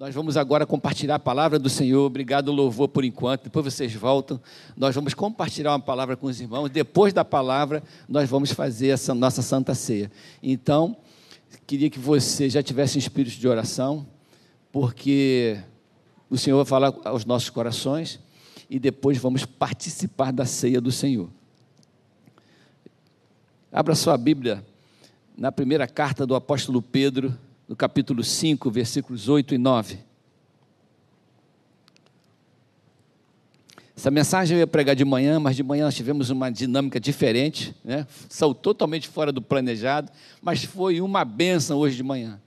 Nós vamos agora compartilhar a palavra do Senhor. Obrigado, louvor, por enquanto. Depois vocês voltam. Nós vamos compartilhar uma palavra com os irmãos. Depois da palavra, nós vamos fazer essa nossa santa ceia. Então, queria que você já tivesse um espírito de oração, porque o Senhor vai falar aos nossos corações e depois vamos participar da ceia do Senhor. Abra sua Bíblia na primeira carta do apóstolo Pedro no capítulo 5, versículos 8 e 9. Essa mensagem eu ia pregar de manhã, mas de manhã nós tivemos uma dinâmica diferente, né? saiu totalmente fora do planejado, mas foi uma benção hoje de manhã.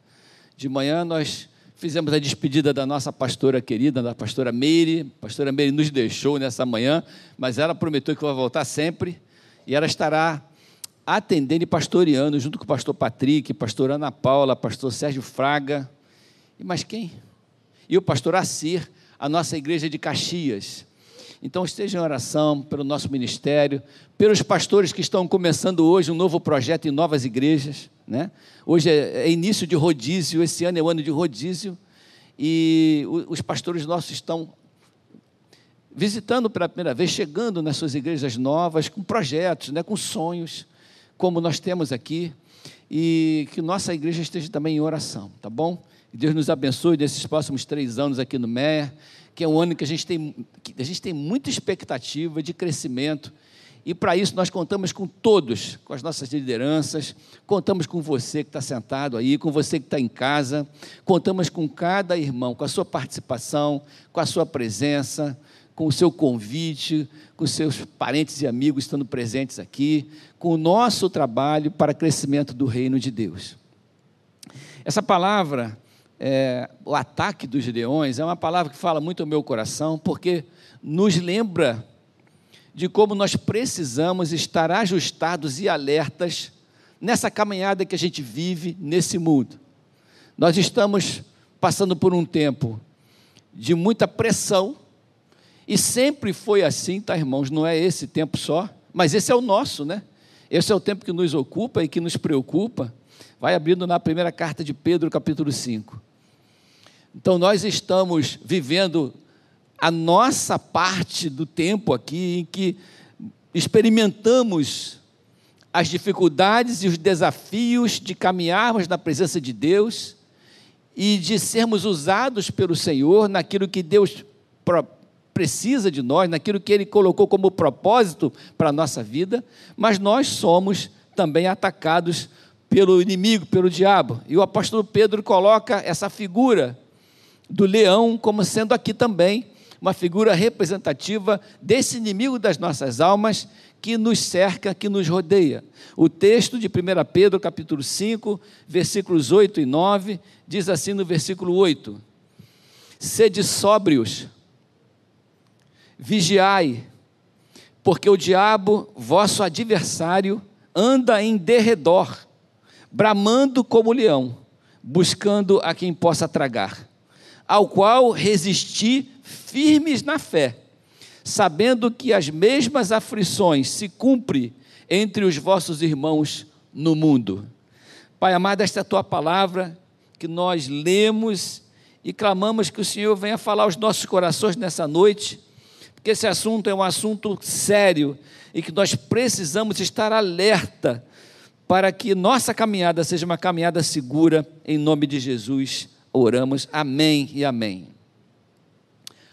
De manhã nós fizemos a despedida da nossa pastora querida, da pastora Meire. A pastora Meire nos deixou nessa manhã, mas ela prometeu que vai voltar sempre e ela estará atendendo e pastoreando, junto com o pastor Patrick, pastor Ana Paula, pastor Sérgio Fraga, e mais quem? E o pastor Assir, a nossa igreja de Caxias. Então esteja em oração pelo nosso ministério, pelos pastores que estão começando hoje um novo projeto em novas igrejas. Né? Hoje é, é início de rodízio, esse ano é o ano de rodízio, e os pastores nossos estão visitando pela primeira vez, chegando nas suas igrejas novas, com projetos, né, com sonhos como nós temos aqui, e que nossa igreja esteja também em oração, tá bom? Que Deus nos abençoe nesses próximos três anos aqui no MER, que é um ano que a gente tem, a gente tem muita expectativa de crescimento, e para isso nós contamos com todos, com as nossas lideranças, contamos com você que está sentado aí, com você que está em casa, contamos com cada irmão, com a sua participação, com a sua presença, com o seu convite, com seus parentes e amigos estando presentes aqui, com o nosso trabalho para crescimento do reino de Deus. Essa palavra, é, o ataque dos leões, é uma palavra que fala muito ao meu coração, porque nos lembra de como nós precisamos estar ajustados e alertas nessa caminhada que a gente vive nesse mundo. Nós estamos passando por um tempo de muita pressão, e sempre foi assim, tá, irmãos? Não é esse tempo só, mas esse é o nosso, né? Esse é o tempo que nos ocupa e que nos preocupa. Vai abrindo na primeira carta de Pedro, capítulo 5. Então, nós estamos vivendo a nossa parte do tempo aqui em que experimentamos as dificuldades e os desafios de caminharmos na presença de Deus e de sermos usados pelo Senhor naquilo que Deus precisa de nós, naquilo que Ele colocou como propósito para a nossa vida, mas nós somos também atacados pelo inimigo, pelo diabo. E o apóstolo Pedro coloca essa figura do leão como sendo aqui também uma figura representativa desse inimigo das nossas almas que nos cerca, que nos rodeia. O texto de 1 Pedro, capítulo 5, versículos 8 e 9, diz assim no versículo 8: Sede sóbrios, Vigiai, porque o diabo, vosso adversário, anda em derredor, bramando como leão, buscando a quem possa tragar, ao qual resisti firmes na fé, sabendo que as mesmas aflições se cumprem entre os vossos irmãos no mundo. Pai amado, esta é a tua palavra que nós lemos e clamamos que o Senhor venha falar aos nossos corações nessa noite que esse assunto é um assunto sério e que nós precisamos estar alerta para que nossa caminhada seja uma caminhada segura, em nome de Jesus. Oramos, amém e amém.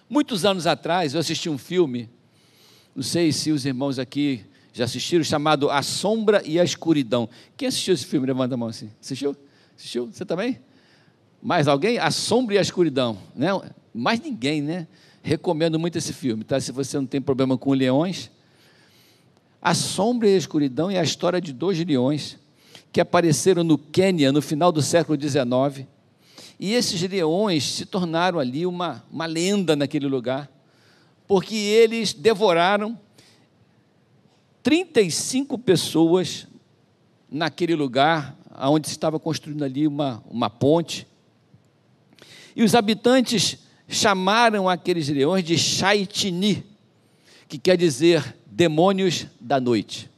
Muitos anos atrás eu assisti um filme, não sei se os irmãos aqui já assistiram, chamado A Sombra e a Escuridão. Quem assistiu esse filme? Levanta a mão assim. Assistiu? Assistiu? Você também? Mais alguém? A Sombra e a Escuridão. Né? Mais ninguém, né? Recomendo muito esse filme, tá? Se você não tem problema com leões. A Sombra e a Escuridão é a história de dois leões que apareceram no Quênia no final do século XIX. E esses leões se tornaram ali uma, uma lenda naquele lugar, porque eles devoraram 35 pessoas naquele lugar, onde se estava construindo ali uma, uma ponte. E os habitantes chamaram aqueles leões de Shaitini, que quer dizer demônios da noite.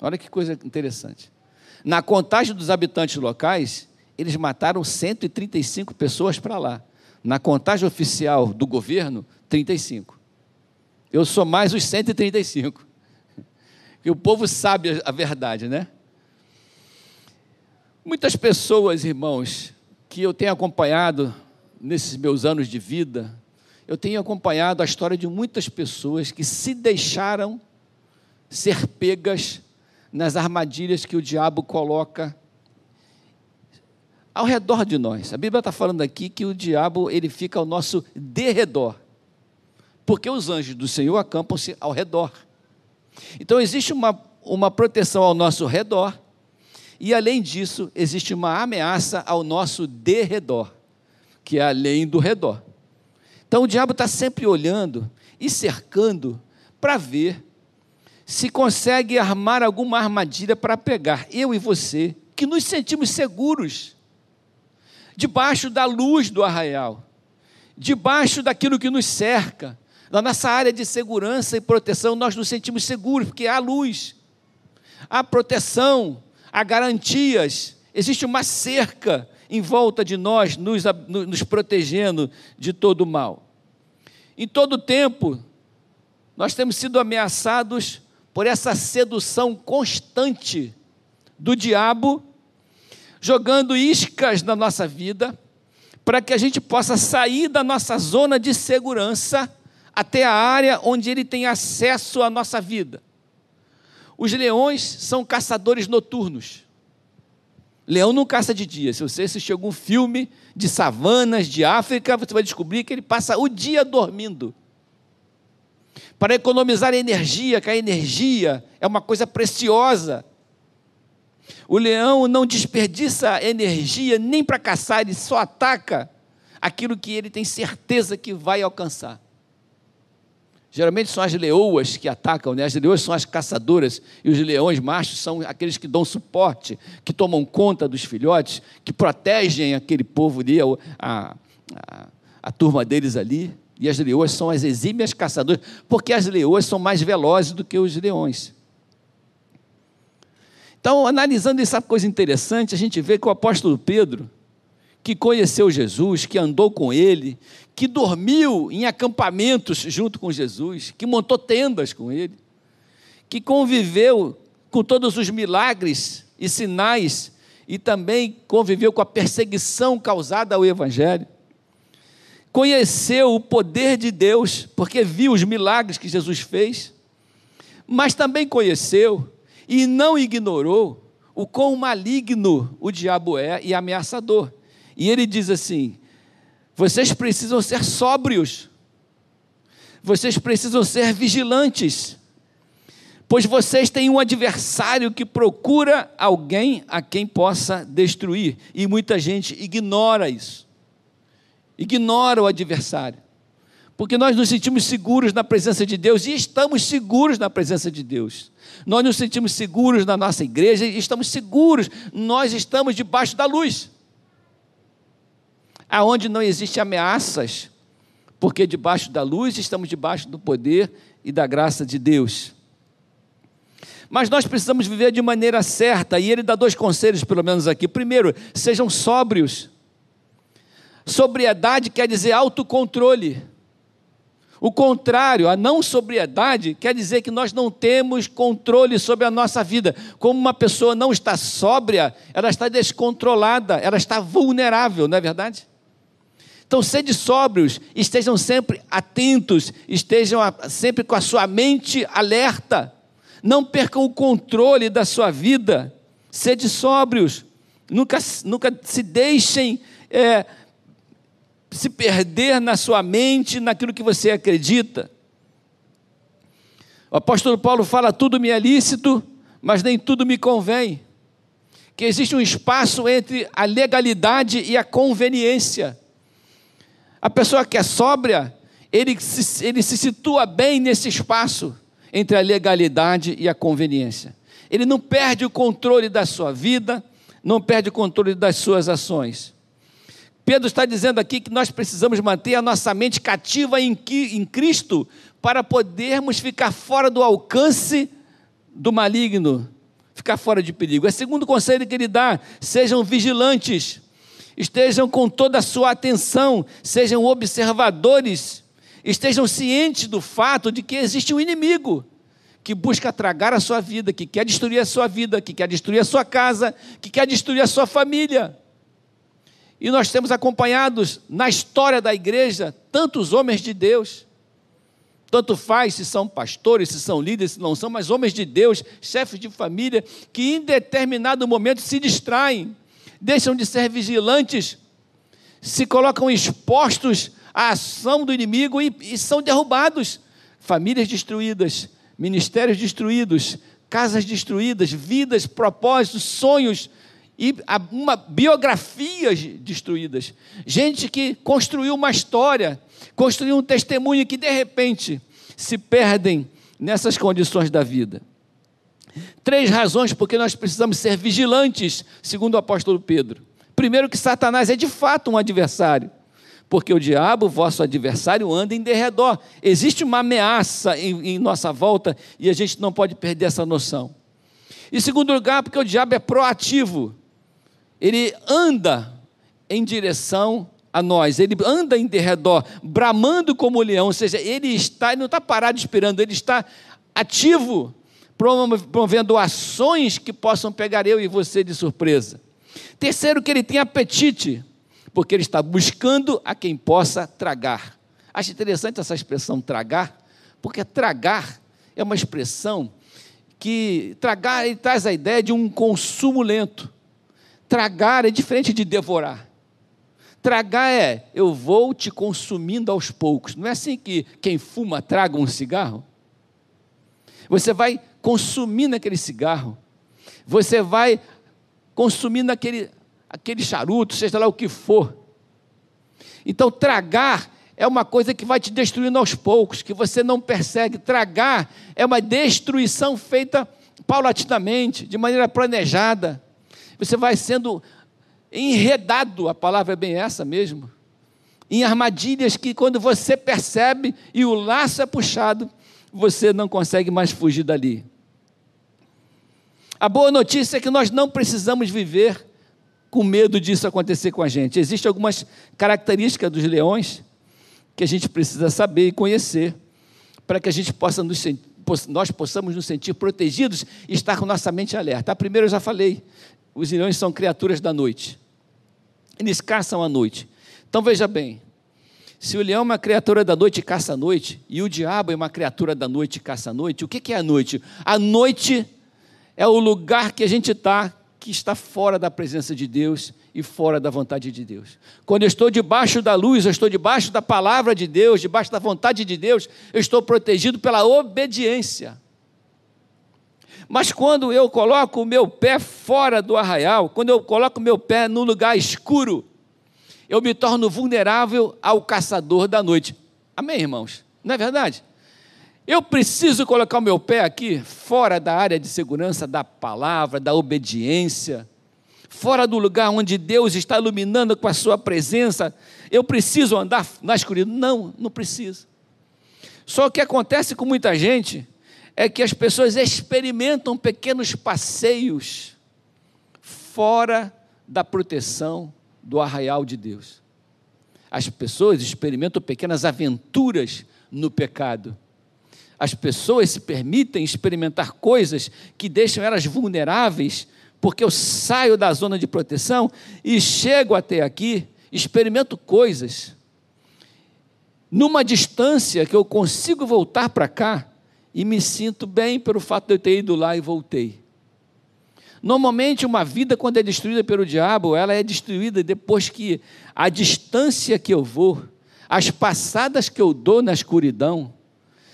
Olha que coisa interessante. Na contagem dos habitantes locais, eles mataram 135 pessoas para lá. Na contagem oficial do governo, 35. Eu sou mais os 135. E o povo sabe a verdade, né? Muitas pessoas, irmãos, que eu tenho acompanhado nesses meus anos de vida, eu tenho acompanhado a história de muitas pessoas que se deixaram ser pegas nas armadilhas que o diabo coloca ao redor de nós. A Bíblia está falando aqui que o diabo ele fica ao nosso derredor, porque os anjos do Senhor acampam-se ao redor. Então existe uma, uma proteção ao nosso redor, e além disso, existe uma ameaça ao nosso derredor, que é além do redor. Então o diabo está sempre olhando e cercando para ver se consegue armar alguma armadilha para pegar eu e você, que nos sentimos seguros, debaixo da luz do arraial, debaixo daquilo que nos cerca, na nossa área de segurança e proteção, nós nos sentimos seguros, porque há luz, há proteção, há garantias, existe uma cerca em volta de nós, nos, nos protegendo de todo o mal. Em todo tempo, nós temos sido ameaçados por essa sedução constante do diabo, jogando iscas na nossa vida, para que a gente possa sair da nossa zona de segurança até a área onde ele tem acesso à nossa vida. Os leões são caçadores noturnos. Leão não caça de dia. Se você assistir algum filme de savanas de África, você vai descobrir que ele passa o dia dormindo para economizar energia, que a energia é uma coisa preciosa. O leão não desperdiça energia nem para caçar, ele só ataca aquilo que ele tem certeza que vai alcançar. Geralmente são as leoas que atacam, né? as leoas são as caçadoras e os leões machos são aqueles que dão suporte, que tomam conta dos filhotes, que protegem aquele povo ali, a, a, a turma deles ali. E as leoas são as exímias caçadoras, porque as leoas são mais velozes do que os leões. Então, analisando essa coisa interessante, a gente vê que o apóstolo Pedro, que conheceu Jesus, que andou com ele, que dormiu em acampamentos junto com Jesus, que montou tendas com ele, que conviveu com todos os milagres e sinais e também conviveu com a perseguição causada ao evangelho conheceu o poder de Deus, porque viu os milagres que Jesus fez, mas também conheceu e não ignorou o quão maligno o diabo é e ameaçador. E ele diz assim: vocês precisam ser sóbrios, vocês precisam ser vigilantes, pois vocês têm um adversário que procura alguém a quem possa destruir, e muita gente ignora isso ignora o adversário. Porque nós nos sentimos seguros na presença de Deus e estamos seguros na presença de Deus. Nós nos sentimos seguros na nossa igreja e estamos seguros, nós estamos debaixo da luz. Aonde não existem ameaças, porque debaixo da luz estamos debaixo do poder e da graça de Deus. Mas nós precisamos viver de maneira certa, e ele dá dois conselhos, pelo menos aqui. Primeiro, sejam sóbrios. Sobriedade quer dizer autocontrole. O contrário, a não sobriedade quer dizer que nós não temos controle sobre a nossa vida. Como uma pessoa não está sóbria, ela está descontrolada, ela está vulnerável, não é verdade? Então, sede sóbrios, estejam sempre atentos, estejam sempre com a sua mente alerta. Não percam o controle da sua vida. Sede sóbrios. Nunca, nunca se deixem é, se perder na sua mente, naquilo que você acredita. O apóstolo Paulo fala: tudo me é lícito, mas nem tudo me convém. Que existe um espaço entre a legalidade e a conveniência. A pessoa que é sóbria, ele se, ele se situa bem nesse espaço entre a legalidade e a conveniência. Ele não perde o controle da sua vida, não perde o controle das suas ações. Pedro está dizendo aqui que nós precisamos manter a nossa mente cativa em, em Cristo para podermos ficar fora do alcance do maligno, ficar fora de perigo. É o segundo conselho que ele dá: sejam vigilantes. Estejam com toda a sua atenção, sejam observadores, estejam cientes do fato de que existe um inimigo que busca tragar a sua vida, que quer destruir a sua vida, que quer destruir a sua casa, que quer destruir a sua família. E nós temos acompanhados na história da igreja tantos homens de Deus. Tanto faz se são pastores, se são líderes, se não são, mas homens de Deus, chefes de família, que em determinado momento se distraem, deixam de ser vigilantes, se colocam expostos à ação do inimigo e, e são derrubados. Famílias destruídas, ministérios destruídos, casas destruídas, vidas, propósitos, sonhos e uma biografias destruídas. Gente que construiu uma história, construiu um testemunho que de repente se perdem nessas condições da vida. Três razões porque nós precisamos ser vigilantes, segundo o apóstolo Pedro. Primeiro, que Satanás é de fato um adversário porque o diabo, vosso adversário, anda em derredor. Existe uma ameaça em, em, nossa volta e a gente não pode perder essa noção. Em segundo lugar, porque o diabo é proativo, ele anda em direção a nós, ele anda em derredor, bramando como leão, ou seja, ele está, ele não está parado esperando, ele está ativo, promovendo ações que possam pegar eu e você de surpresa. Terceiro, que ele tem apetite porque ele está buscando a quem possa tragar. Acho interessante essa expressão tragar, porque tragar é uma expressão que tragar ele traz a ideia de um consumo lento. Tragar é diferente de devorar. Tragar é eu vou te consumindo aos poucos. Não é assim que quem fuma traga um cigarro? Você vai consumindo aquele cigarro. Você vai consumindo aquele, aquele charuto, seja lá o que for. Então, tragar é uma coisa que vai te destruindo aos poucos, que você não persegue. Tragar é uma destruição feita paulatinamente, de maneira planejada. Você vai sendo enredado, a palavra é bem essa mesmo, em armadilhas que, quando você percebe e o laço é puxado, você não consegue mais fugir dali. A boa notícia é que nós não precisamos viver com medo disso acontecer com a gente. Existem algumas características dos leões que a gente precisa saber e conhecer para que a gente possa nos nós possamos nos sentir protegidos e estar com nossa mente alerta. A primeira eu já falei, os leões são criaturas da noite. Eles caçam à noite. Então veja bem, se o leão é uma criatura da noite e caça à noite, e o diabo é uma criatura da noite e caça à noite, o que é a noite? A noite é o lugar que a gente está que está fora da presença de Deus e fora da vontade de Deus. Quando eu estou debaixo da luz, eu estou debaixo da palavra de Deus, debaixo da vontade de Deus, eu estou protegido pela obediência. Mas quando eu coloco o meu pé fora do arraial, quando eu coloco o meu pé no lugar escuro, eu me torno vulnerável ao caçador da noite. Amém, irmãos? Não é verdade? Eu preciso colocar o meu pé aqui, fora da área de segurança da palavra, da obediência, fora do lugar onde Deus está iluminando com a sua presença. Eu preciso andar na escuridão? Não, não preciso. Só o que acontece com muita gente é que as pessoas experimentam pequenos passeios fora da proteção do arraial de Deus. As pessoas experimentam pequenas aventuras no pecado as pessoas se permitem experimentar coisas que deixam elas vulneráveis, porque eu saio da zona de proteção e chego até aqui, experimento coisas, numa distância que eu consigo voltar para cá e me sinto bem pelo fato de eu ter ido lá e voltei. Normalmente, uma vida, quando é destruída pelo diabo, ela é destruída depois que a distância que eu vou, as passadas que eu dou na escuridão,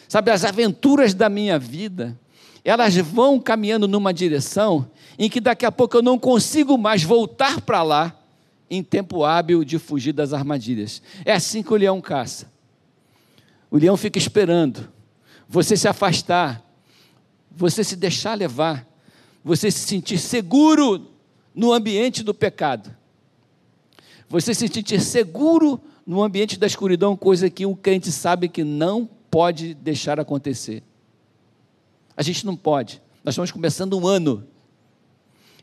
Sabe, as aventuras da minha vida, elas vão caminhando numa direção em que daqui a pouco eu não consigo mais voltar para lá em tempo hábil de fugir das armadilhas. É assim que o leão caça. O leão fica esperando você se afastar, você se deixar levar, você se sentir seguro no ambiente do pecado. Você se sentir seguro no ambiente da escuridão, coisa que um crente sabe que não pode deixar acontecer. A gente não pode. Nós estamos começando um ano.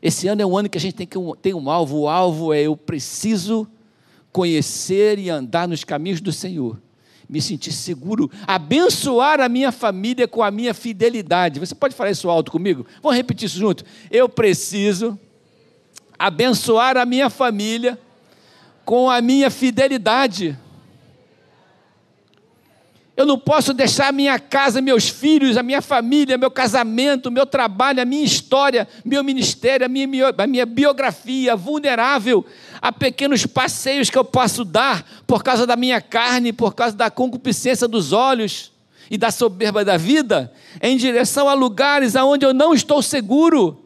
Esse ano é um ano que a gente tem que ter um alvo. O alvo é eu preciso conhecer e andar nos caminhos do Senhor. Me sentir seguro, abençoar a minha família com a minha fidelidade. Você pode falar isso alto comigo? Vamos repetir isso junto. Eu preciso abençoar a minha família com a minha fidelidade. Eu não posso deixar minha casa, meus filhos, a minha família, meu casamento, meu trabalho, a minha história, meu ministério, a minha, a minha biografia vulnerável a pequenos passeios que eu posso dar por causa da minha carne, por causa da concupiscência dos olhos e da soberba da vida, em direção a lugares aonde eu não estou seguro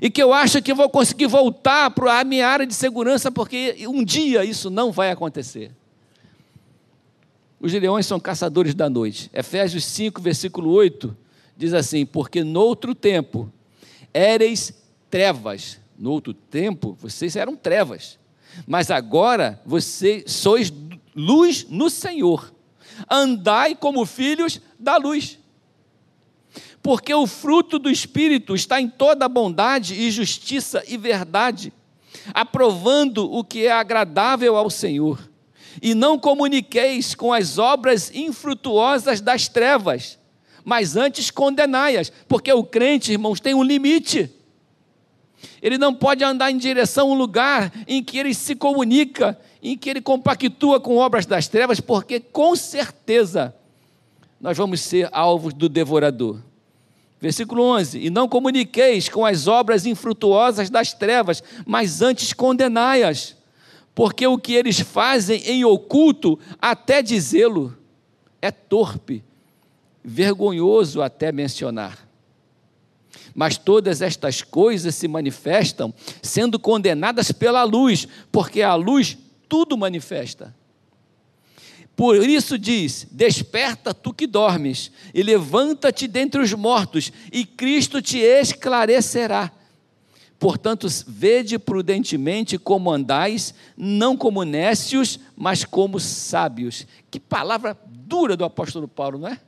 e que eu acho que vou conseguir voltar para a minha área de segurança, porque um dia isso não vai acontecer. Os leões são caçadores da noite. Efésios 5, versículo 8, diz assim: Porque noutro tempo éreis trevas. No outro tempo, vocês eram trevas. Mas agora vocês sois luz no Senhor. Andai como filhos da luz. Porque o fruto do Espírito está em toda bondade e justiça e verdade, aprovando o que é agradável ao Senhor e não comuniqueis com as obras infrutuosas das trevas, mas antes condenai-as, porque o crente, irmãos, tem um limite. Ele não pode andar em direção a um lugar em que ele se comunica, em que ele compactua com obras das trevas, porque com certeza nós vamos ser alvos do devorador. Versículo 11: E não comuniqueis com as obras infrutuosas das trevas, mas antes condenai-as porque o que eles fazem em oculto, até dizê-lo, é torpe, vergonhoso até mencionar. Mas todas estas coisas se manifestam sendo condenadas pela luz, porque a luz tudo manifesta. Por isso diz: Desperta tu que dormes, e levanta-te dentre os mortos, e Cristo te esclarecerá. Portanto, vede prudentemente como andais, não como nécios, mas como sábios. Que palavra dura do apóstolo Paulo, não é?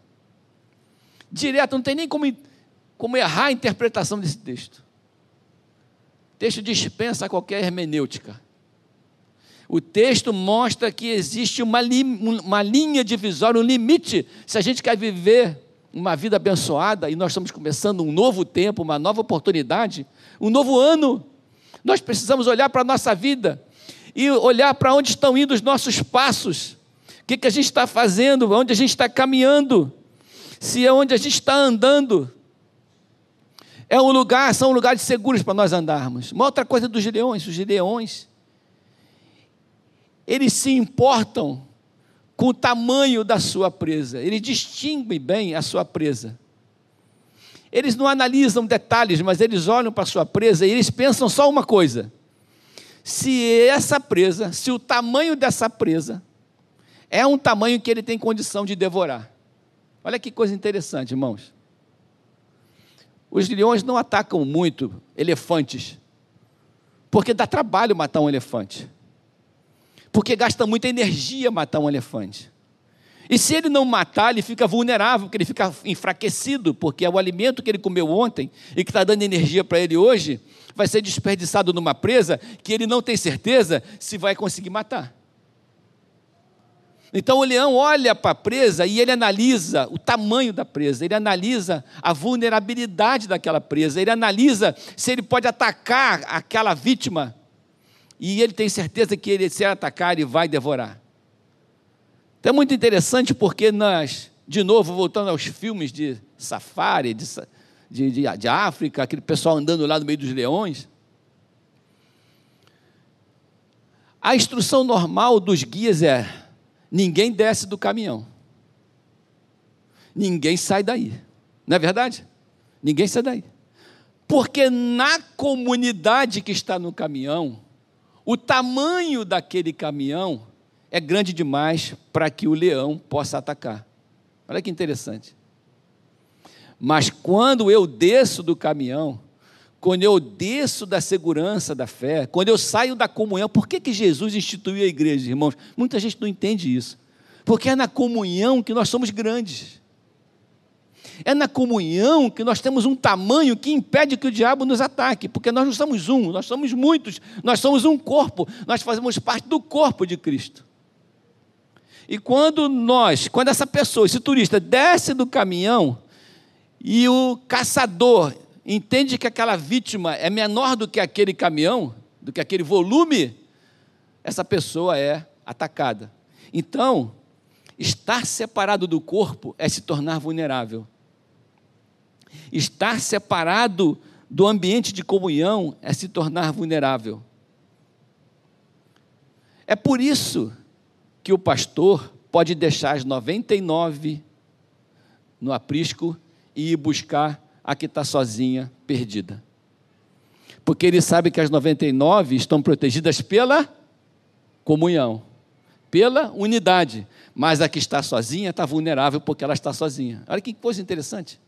Direto, não tem nem como, como errar a interpretação desse texto. O texto dispensa qualquer hermenêutica. O texto mostra que existe uma, li, uma linha divisória, um limite. Se a gente quer viver uma vida abençoada e nós estamos começando um novo tempo, uma nova oportunidade, um novo ano. Nós precisamos olhar para a nossa vida e olhar para onde estão indo os nossos passos, o que, que a gente está fazendo, onde a gente está caminhando, se é onde a gente está andando. É um lugar, são lugares seguros para nós andarmos. Uma outra coisa dos leões, os leões, eles se importam com o tamanho da sua presa. Ele distingue bem a sua presa. Eles não analisam detalhes, mas eles olham para a sua presa e eles pensam só uma coisa: se essa presa, se o tamanho dessa presa é um tamanho que ele tem condição de devorar. Olha que coisa interessante, irmãos. Os leões não atacam muito elefantes, porque dá trabalho matar um elefante porque gasta muita energia matar um elefante. E se ele não matar, ele fica vulnerável, porque ele fica enfraquecido, porque é o alimento que ele comeu ontem e que está dando energia para ele hoje, vai ser desperdiçado numa presa que ele não tem certeza se vai conseguir matar. Então o leão olha para a presa e ele analisa o tamanho da presa, ele analisa a vulnerabilidade daquela presa, ele analisa se ele pode atacar aquela vítima e ele tem certeza que ele, se atacar, ele vai devorar. Então é muito interessante porque nós, de novo, voltando aos filmes de safari, de, de, de, de África, aquele pessoal andando lá no meio dos leões. A instrução normal dos guias é: ninguém desce do caminhão, ninguém sai daí. Não é verdade? Ninguém sai daí. Porque na comunidade que está no caminhão, o tamanho daquele caminhão é grande demais para que o leão possa atacar. Olha que interessante. Mas quando eu desço do caminhão, quando eu desço da segurança da fé, quando eu saio da comunhão, por que, que Jesus instituiu a igreja, irmãos? Muita gente não entende isso. Porque é na comunhão que nós somos grandes. É na comunhão que nós temos um tamanho que impede que o diabo nos ataque, porque nós não somos um, nós somos muitos, nós somos um corpo, nós fazemos parte do corpo de Cristo. E quando nós, quando essa pessoa, esse turista, desce do caminhão e o caçador entende que aquela vítima é menor do que aquele caminhão, do que aquele volume, essa pessoa é atacada. Então, estar separado do corpo é se tornar vulnerável. Estar separado do ambiente de comunhão é se tornar vulnerável. É por isso que o pastor pode deixar as 99 no aprisco e ir buscar a que está sozinha, perdida. Porque ele sabe que as 99 estão protegidas pela comunhão, pela unidade. Mas a que está sozinha está vulnerável porque ela está sozinha. Olha que coisa interessante.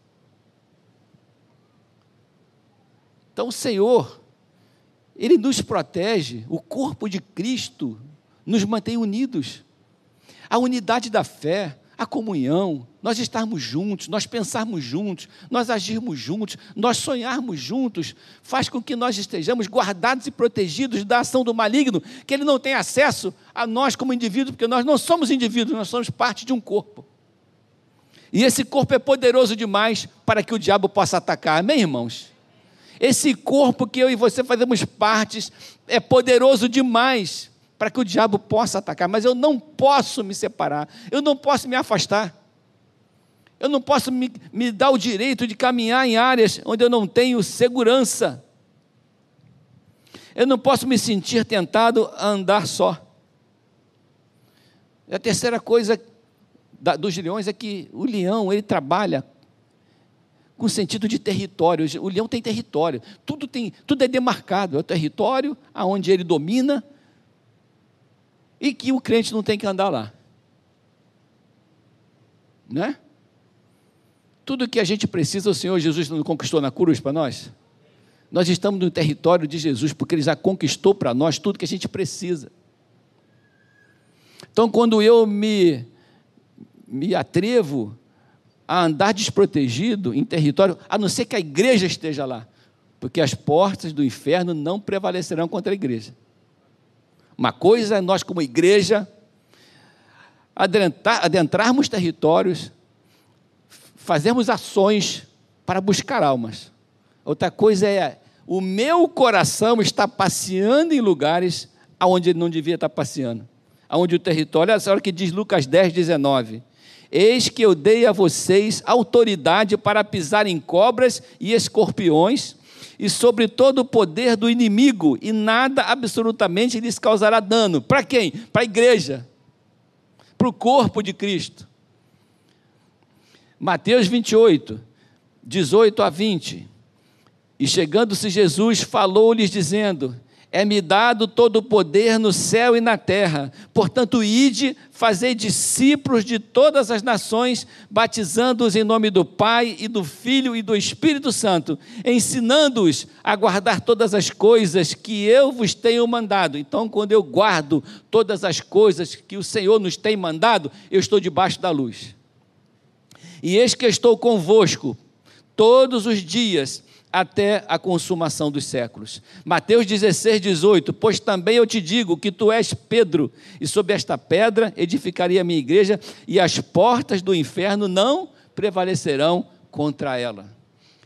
Então o Senhor, Ele nos protege, o corpo de Cristo nos mantém unidos. A unidade da fé, a comunhão, nós estarmos juntos, nós pensarmos juntos, nós agirmos juntos, nós sonharmos juntos, faz com que nós estejamos guardados e protegidos da ação do maligno, que ele não tem acesso a nós como indivíduos, porque nós não somos indivíduos, nós somos parte de um corpo. E esse corpo é poderoso demais para que o diabo possa atacar, amém, irmãos? Esse corpo que eu e você fazemos partes é poderoso demais para que o diabo possa atacar, mas eu não posso me separar, eu não posso me afastar, eu não posso me, me dar o direito de caminhar em áreas onde eu não tenho segurança, eu não posso me sentir tentado a andar só. E a terceira coisa da, dos leões é que o leão ele trabalha com sentido de território. O leão tem território. Tudo tem, tudo é demarcado. É o território aonde ele domina e que o crente não tem que andar lá. Né? Tudo que a gente precisa, o Senhor Jesus não conquistou na cruz para nós. Nós estamos no território de Jesus, porque Ele já conquistou para nós tudo que a gente precisa. Então, quando eu me, me atrevo a andar desprotegido em território, a não ser que a igreja esteja lá, porque as portas do inferno não prevalecerão contra a igreja. Uma coisa é nós, como igreja, adentrar, adentrarmos territórios, fazermos ações para buscar almas. Outra coisa é o meu coração está passeando em lugares aonde ele não devia estar passeando. Aonde o território, olha hora que diz Lucas 10, 19. Eis que eu dei a vocês autoridade para pisar em cobras e escorpiões e sobre todo o poder do inimigo, e nada absolutamente lhes causará dano. Para quem? Para a igreja, para o corpo de Cristo. Mateus 28, 18 a 20. E chegando-se Jesus, falou-lhes, dizendo: é-me dado todo o poder no céu e na terra. Portanto, ide, fazei discípulos de todas as nações, batizando-os em nome do Pai e do Filho e do Espírito Santo, ensinando-os a guardar todas as coisas que eu vos tenho mandado. Então, quando eu guardo todas as coisas que o Senhor nos tem mandado, eu estou debaixo da luz. E eis que estou convosco todos os dias até a consumação dos séculos. Mateus 16, 18: Pois também eu te digo que tu és Pedro, e sobre esta pedra edificaria a minha igreja, e as portas do inferno não prevalecerão contra ela.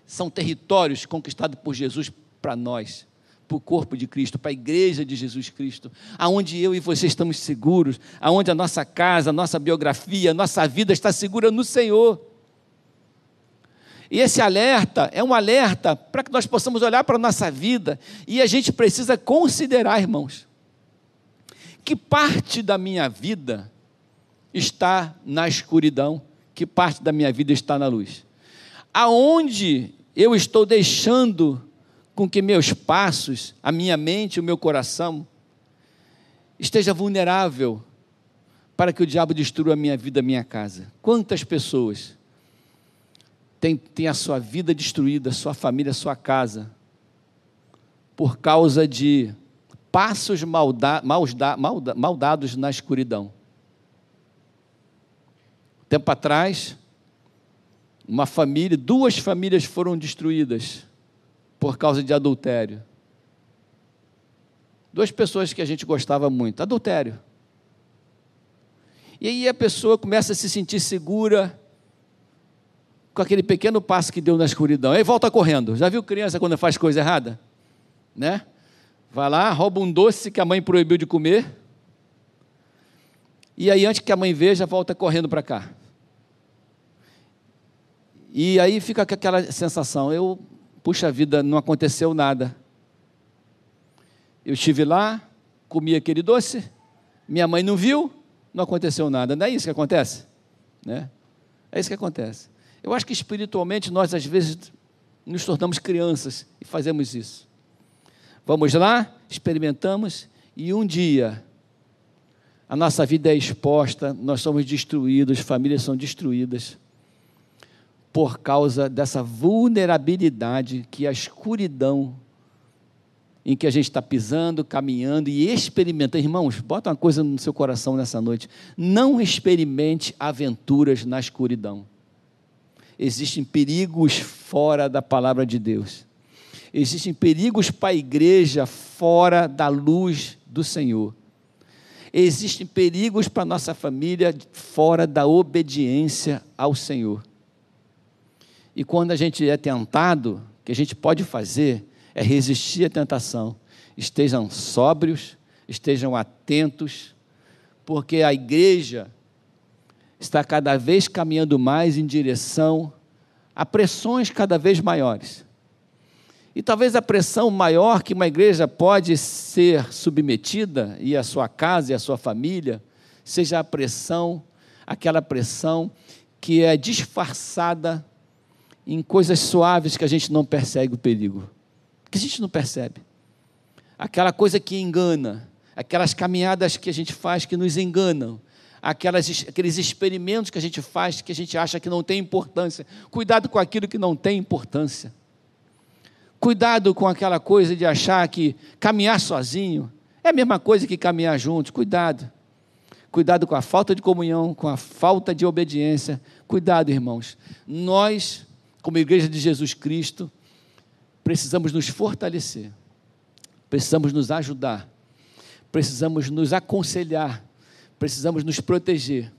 São territórios conquistados por Jesus para nós, para o corpo de Cristo, para a igreja de Jesus Cristo, aonde eu e você estamos seguros, aonde a nossa casa, a nossa biografia, a nossa vida está segura no Senhor. E esse alerta é um alerta para que nós possamos olhar para a nossa vida e a gente precisa considerar, irmãos, que parte da minha vida está na escuridão, que parte da minha vida está na luz. Aonde eu estou deixando com que meus passos, a minha mente, o meu coração esteja vulnerável para que o diabo destrua a minha vida, a minha casa. Quantas pessoas tem, tem a sua vida destruída, sua família, sua casa, por causa de passos malda, malda, maldados na escuridão. Tempo atrás, Uma família, duas famílias foram destruídas por causa de adultério. Duas pessoas que a gente gostava muito, adultério. E aí a pessoa começa a se sentir segura com aquele pequeno passo que deu na escuridão. Aí volta correndo. Já viu criança quando faz coisa errada? Né? Vai lá, rouba um doce que a mãe proibiu de comer. E aí, antes que a mãe veja, volta correndo para cá. E aí fica aquela sensação: eu, puxa vida, não aconteceu nada. Eu estive lá, comi aquele doce, minha mãe não viu, não aconteceu nada. Não é isso que acontece? Né? É isso que acontece. Eu acho que espiritualmente nós, às vezes, nos tornamos crianças e fazemos isso. Vamos lá, experimentamos e um dia a nossa vida é exposta, nós somos destruídos, famílias são destruídas por causa dessa vulnerabilidade que a escuridão em que a gente está pisando, caminhando e experimentando. Irmãos, bota uma coisa no seu coração nessa noite. Não experimente aventuras na escuridão. Existem perigos fora da palavra de Deus. Existem perigos para a igreja fora da luz do Senhor. Existem perigos para a nossa família fora da obediência ao Senhor. E quando a gente é tentado, o que a gente pode fazer é resistir à tentação. Estejam sóbrios, estejam atentos, porque a igreja está cada vez caminhando mais em direção a pressões cada vez maiores. E talvez a pressão maior que uma igreja pode ser submetida, e a sua casa e a sua família, seja a pressão, aquela pressão que é disfarçada em coisas suaves que a gente não percebe o perigo, que a gente não percebe. Aquela coisa que engana, aquelas caminhadas que a gente faz que nos enganam, aquelas, aqueles experimentos que a gente faz que a gente acha que não tem importância. Cuidado com aquilo que não tem importância. Cuidado com aquela coisa de achar que caminhar sozinho é a mesma coisa que caminhar juntos. Cuidado. Cuidado com a falta de comunhão, com a falta de obediência. Cuidado, irmãos. Nós como igreja de Jesus Cristo, precisamos nos fortalecer, precisamos nos ajudar, precisamos nos aconselhar, precisamos nos proteger.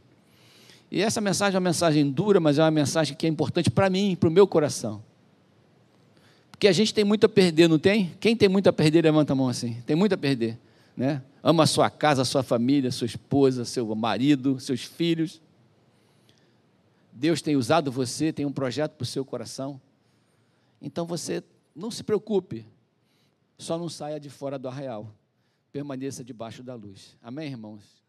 E essa mensagem é uma mensagem dura, mas é uma mensagem que é importante para mim, para o meu coração. Porque a gente tem muito a perder, não tem? Quem tem muito a perder, levanta a mão assim. Tem muito a perder. Né? Ama a sua casa, a sua família, sua esposa, seu marido, seus filhos. Deus tem usado você, tem um projeto para o seu coração. Então você não se preocupe, só não saia de fora do arraial, permaneça debaixo da luz. Amém, irmãos?